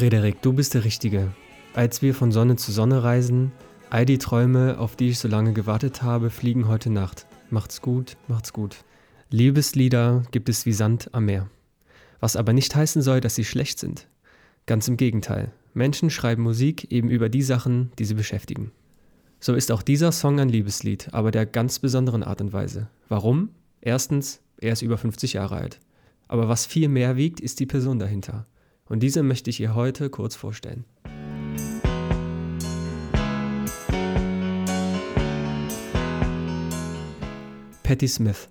Frederik, du bist der Richtige. Als wir von Sonne zu Sonne reisen, all die Träume, auf die ich so lange gewartet habe, fliegen heute Nacht. Macht's gut, macht's gut. Liebeslieder gibt es wie Sand am Meer. Was aber nicht heißen soll, dass sie schlecht sind. Ganz im Gegenteil. Menschen schreiben Musik eben über die Sachen, die sie beschäftigen. So ist auch dieser Song ein Liebeslied, aber der ganz besonderen Art und Weise. Warum? Erstens, er ist über 50 Jahre alt. Aber was viel mehr wiegt, ist die Person dahinter. Und diese möchte ich ihr heute kurz vorstellen. Patti Smith.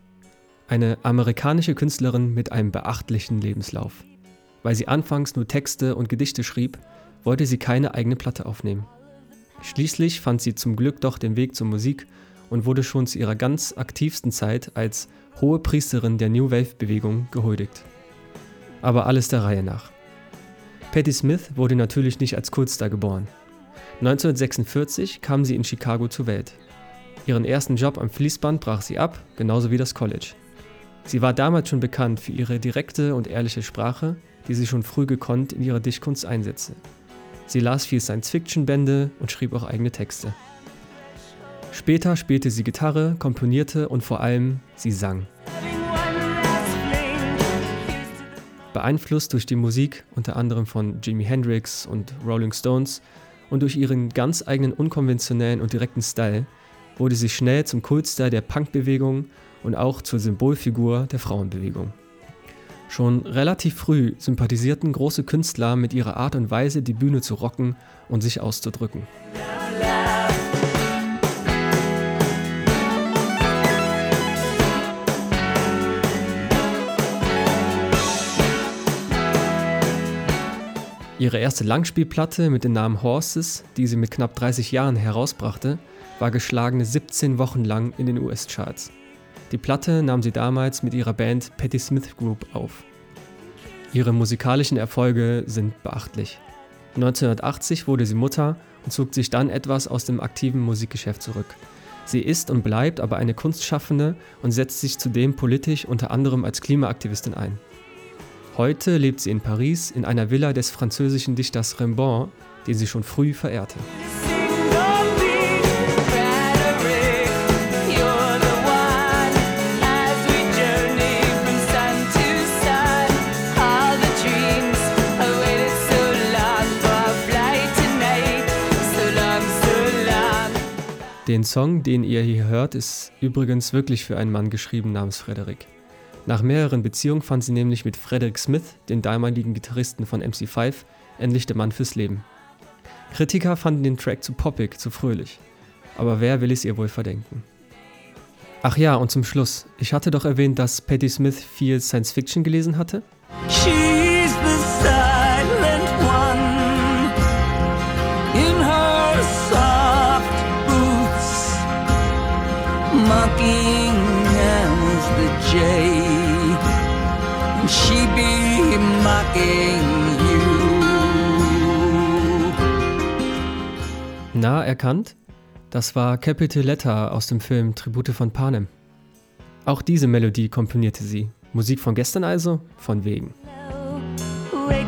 Eine amerikanische Künstlerin mit einem beachtlichen Lebenslauf. Weil sie anfangs nur Texte und Gedichte schrieb, wollte sie keine eigene Platte aufnehmen. Schließlich fand sie zum Glück doch den Weg zur Musik und wurde schon zu ihrer ganz aktivsten Zeit als hohe Priesterin der New Wave-Bewegung gehuldigt. Aber alles der Reihe nach. Patti Smith wurde natürlich nicht als Kultstar geboren. 1946 kam sie in Chicago zur Welt. Ihren ersten Job am Fließband brach sie ab, genauso wie das College. Sie war damals schon bekannt für ihre direkte und ehrliche Sprache, die sie schon früh gekonnt in ihrer Dichtkunst einsetzte. Sie las viel Science-Fiction-Bände und schrieb auch eigene Texte. Später spielte sie Gitarre, komponierte und vor allem sie sang. Beeinflusst durch die Musik unter anderem von Jimi Hendrix und Rolling Stones und durch ihren ganz eigenen unkonventionellen und direkten Style wurde sie schnell zum Kultstar der Punkbewegung und auch zur Symbolfigur der Frauenbewegung. Schon relativ früh sympathisierten große Künstler mit ihrer Art und Weise, die Bühne zu rocken und sich auszudrücken. Ihre erste Langspielplatte mit dem Namen Horses, die sie mit knapp 30 Jahren herausbrachte, war geschlagene 17 Wochen lang in den US-Charts. Die Platte nahm sie damals mit ihrer Band Patti Smith Group auf. Ihre musikalischen Erfolge sind beachtlich. 1980 wurde sie Mutter und zog sich dann etwas aus dem aktiven Musikgeschäft zurück. Sie ist und bleibt aber eine Kunstschaffende und setzt sich zudem politisch unter anderem als Klimaaktivistin ein. Heute lebt sie in Paris in einer Villa des französischen Dichters Rimbaud, den sie schon früh verehrte. Den Song, den ihr hier hört, ist übrigens wirklich für einen Mann geschrieben namens Frederick. Nach mehreren Beziehungen fand sie nämlich mit Frederick Smith, den damaligen Gitarristen von MC5, endlich den Mann fürs Leben. Kritiker fanden den Track zu poppig, zu fröhlich. Aber wer will es ihr wohl verdenken? Ach ja, und zum Schluss. Ich hatte doch erwähnt, dass Patti Smith viel Science Fiction gelesen hatte. She's she be mocking you. Na, erkannt? Das war Capital Letter aus dem Film Tribute von Panem. Auch diese Melodie komponierte sie. Musik von gestern also? Von wegen. Wake